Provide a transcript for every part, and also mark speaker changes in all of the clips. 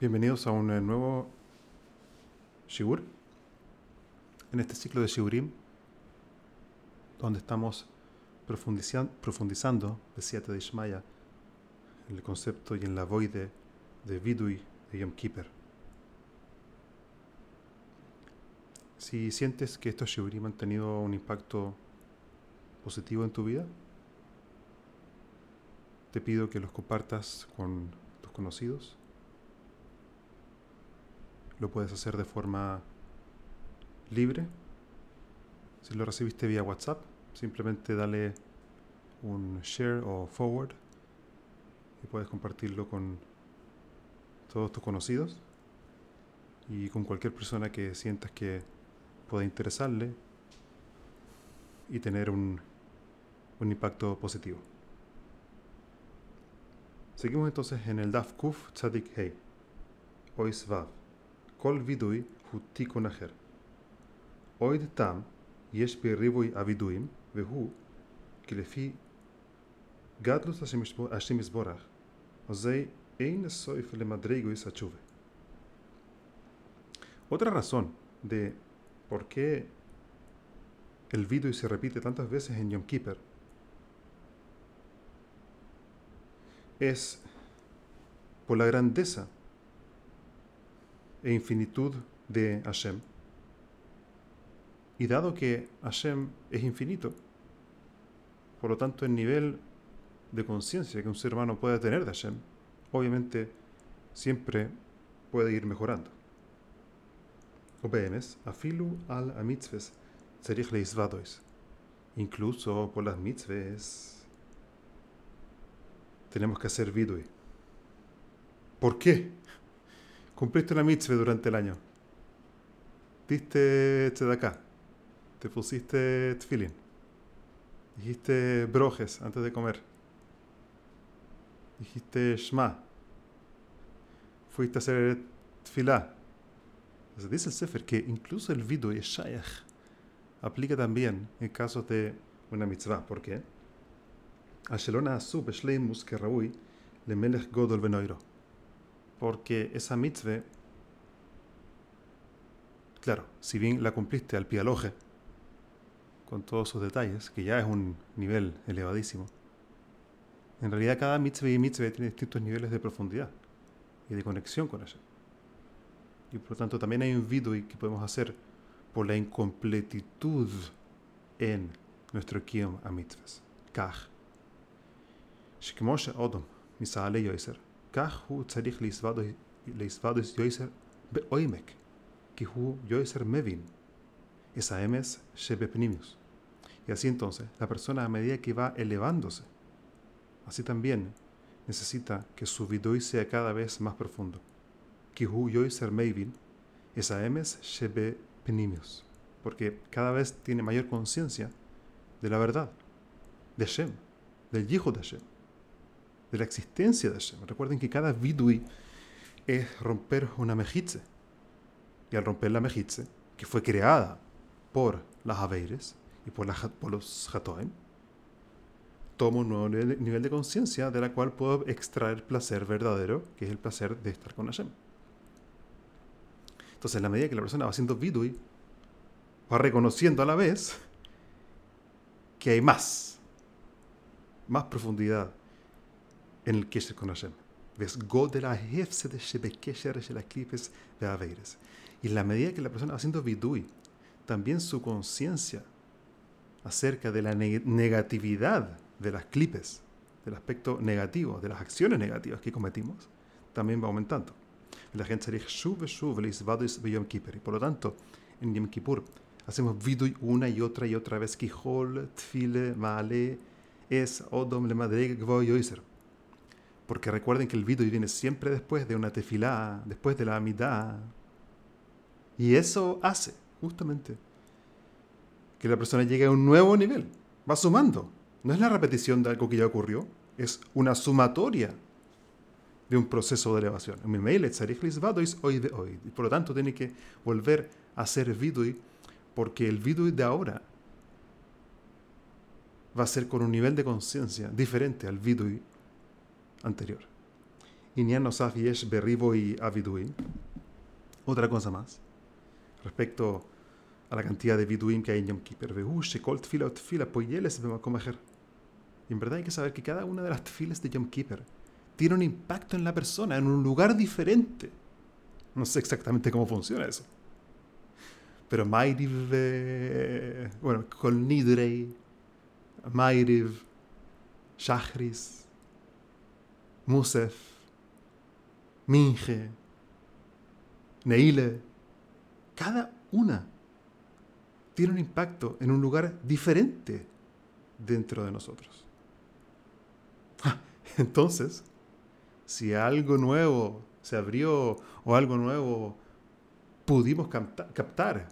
Speaker 1: Bienvenidos a un eh, nuevo Shigur. En este ciclo de Shigurim, donde estamos profundizan- profundizando, decía de Ishmaya, en el concepto y en la voide de Vidui de Yom Kippur. Si sientes que estos Shigurim han tenido un impacto positivo en tu vida, te pido que los compartas con tus conocidos. Lo puedes hacer de forma libre. Si lo recibiste vía WhatsApp, simplemente dale un share o forward y puedes compartirlo con todos tus conocidos y con cualquier persona que sientas que pueda interesarle y tener un, un impacto positivo. Seguimos entonces en el Daf Kuf Tzadik Hei, Ois Vav, Kol Vidui hu Tikun Acher. Oid Tam, Yesh ריבוי הווידויים, והוא, כי לפי גדלות השם יזבורך, אזי אין סויף למדרגויס התשובה. Otra razón de por qué el vidui se repite tantas veces en Yom Kippur es por la grandeza e infinitud de Hashem. Y dado que Hashem es infinito, por lo tanto el nivel de conciencia que un ser humano puede tener de Hashem, obviamente siempre puede ir mejorando. OBMs, afilu al a mitzves, tzerich leisvadois. Incluso por las mitzves tenemos que hacer vidui. ¿Por qué? Cumpliste una mitzvah durante el año. Diste acá. Te pusiste tfilin. Dijiste brojes antes de comer. Dijiste shma. Fuiste a hacer tfilá. Entonces dice el Sefer que incluso el vidu y shayach aplica también en casos de una mitzvah. ¿Por qué? Ashelona asub shleimus que raúi le melech godol benoiro porque esa mitzvah, claro, si bien la cumpliste al pialoje, con todos sus detalles, que ya es un nivel elevadísimo, en realidad cada mitzvah y mitzvah tiene distintos niveles de profundidad y de conexión con ella. Y por lo tanto también hay un vidui que podemos hacer por la incompletitud en nuestro kiyom a mitzvahs. Kach. Shikmoshe Odom, Misa Yoiser. כך הוא צריך להסוודוס יויסר בעומק, כי הוא יויסר מבין, esa emes shebepnimius. Y así entonces, la persona a medida que va elevándose, así también necesita que su vidui sea cada vez más profundo. Que hu yoiser meivin, esa emes shebepnimius. Porque cada vez tiene mayor conciencia de la verdad, de Shem, del hijo de Shem de la existencia de Hashem. Recuerden que cada vidui es romper una mejitze. Y al romper la mejitze, que fue creada por las Aveires y por, los Hatoim, tomo un nuevo nivel, de conciencia de la cual puedo extraer placer verdadero, que es el placer de estar con Hashem. Entonces, en la medida que la persona va haciendo vidui, va reconociendo a la vez que hay más, más profundidad, en el Kesher con Hashem. ¿Ves? Y en la medida que la persona va haciendo vidui, también su conciencia acerca de la neg negatividad de las clipes, del aspecto negativo, de las acciones negativas que cometimos, también va aumentando. La gente se Kippur. Y por lo tanto, en Yom Kippur hacemos vidui una y otra y otra vez. Kihol, tfile, maale, es, odom, le madre, gvo, yoiser porque recuerden que el vidui viene siempre después de una tefilá, después de la amidad. Y eso hace, justamente, que la persona llegue a un nuevo nivel. Va sumando. No es la repetición de algo que ya ocurrió, es una sumatoria de un proceso de elevación. Mi mail, hoy de hoy. Por lo tanto, tiene que volver a ser vidui, porque el vidui de ahora va a ser con un nivel de conciencia diferente al vidui anterior. Inyan Nosaf Yesh Berribo y Avidui. Otra cosa más. Respecto a la cantidad de Viduim que hay en Yom Kippur. Bemakomacher. Y en verdad hay que saber que cada una de las tfiles de Yom Kippur tiene un impacto en la persona, en un lugar diferente. No sé exactamente cómo funciona eso. Pero Mairiv, eh, bueno, Kol Nidrei, Mairiv, Shachris, Musef, Minge, Neile, cada una tiene un impacto en un lugar diferente dentro de nosotros. Entonces, si algo nuevo se abrió o algo nuevo pudimos captar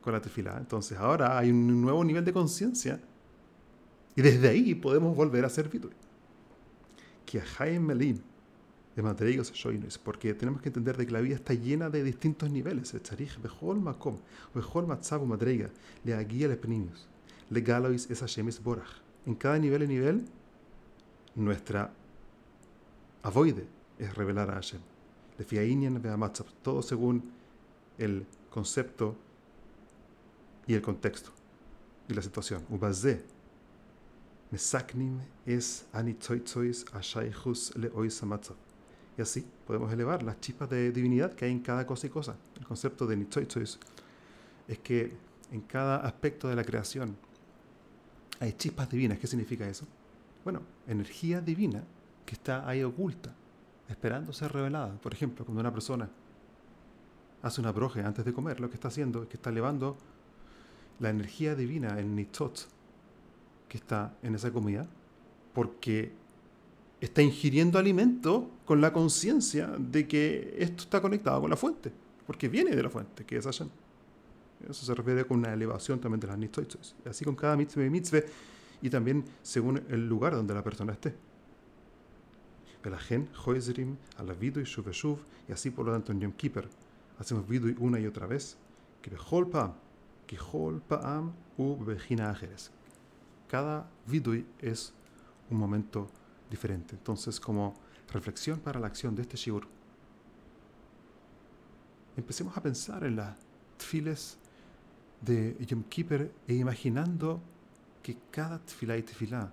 Speaker 1: con la tefila, entonces ahora hay un nuevo nivel de conciencia y desde ahí podemos volver a ser vidui. Que Melin de Madreigos porque tenemos que entender de que la vida está llena de distintos niveles. Bejol Makom, Bejol Matzabu Madreiga, le aguía le le Galois es Hashemis Borach. En cada nivel y nivel, nuestra avoide es revelar a Hashem. Le fiainian todo según el concepto y el contexto y la situación. Ubazé, Mesaknim es anitzoitzois ashaychus le oisamatzab. Y así podemos elevar las chispas de divinidad que hay en cada cosa y cosa. El concepto de nitzoitzois es que en cada aspecto de la creación hay chispas divinas. ¿Qué significa eso? Bueno, energía divina que está ahí oculta, esperando ser revelada. Por ejemplo, cuando una persona hace una broje antes de comer, lo que está haciendo es que está elevando la energía divina, el nitzot, que está en esa comida, porque está ingiriendo alimento con la conciencia de que esto está conectado con la fuente, porque viene de la fuente, que es Hashem. Eso se refiere con una elevación también de las nitzot. Así con cada mitzvah y mitzvah, y también según el lugar donde la persona esté. Velagen, Joezrim, Alavidu y Shuv y así por lo tanto en Yom Kippur hacemos Vidui una y otra vez, que Paam, que Hol Paam u Bejina Ajeres. Cada Vidui es un momento diferente. Entonces, como reflexión para la acción de este Shiur, empecemos a pensar en las tfiles de Yom Kippur e imaginando que cada tfilá y tfilá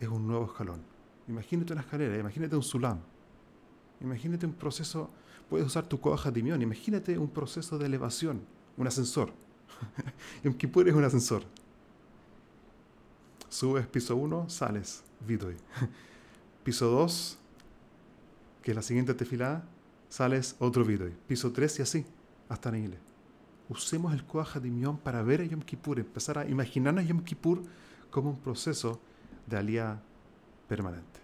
Speaker 1: es un nuevo escalón Imagínate una escalera, imagínate un sulam. Imagínate un proceso, puedes usar tu coja dimión, imagínate un proceso de elevación, un ascensor. en Kippur es un ascensor. Subes piso 1, sales, vidoy. piso 2, que es la siguiente tefilá, sales otro vidoy. Piso 3 y así, hasta Neile. Usemos el dimión para ver a Yom Kippur, empezar a imaginarnos a Yom Kippur como un proceso de alía permanente.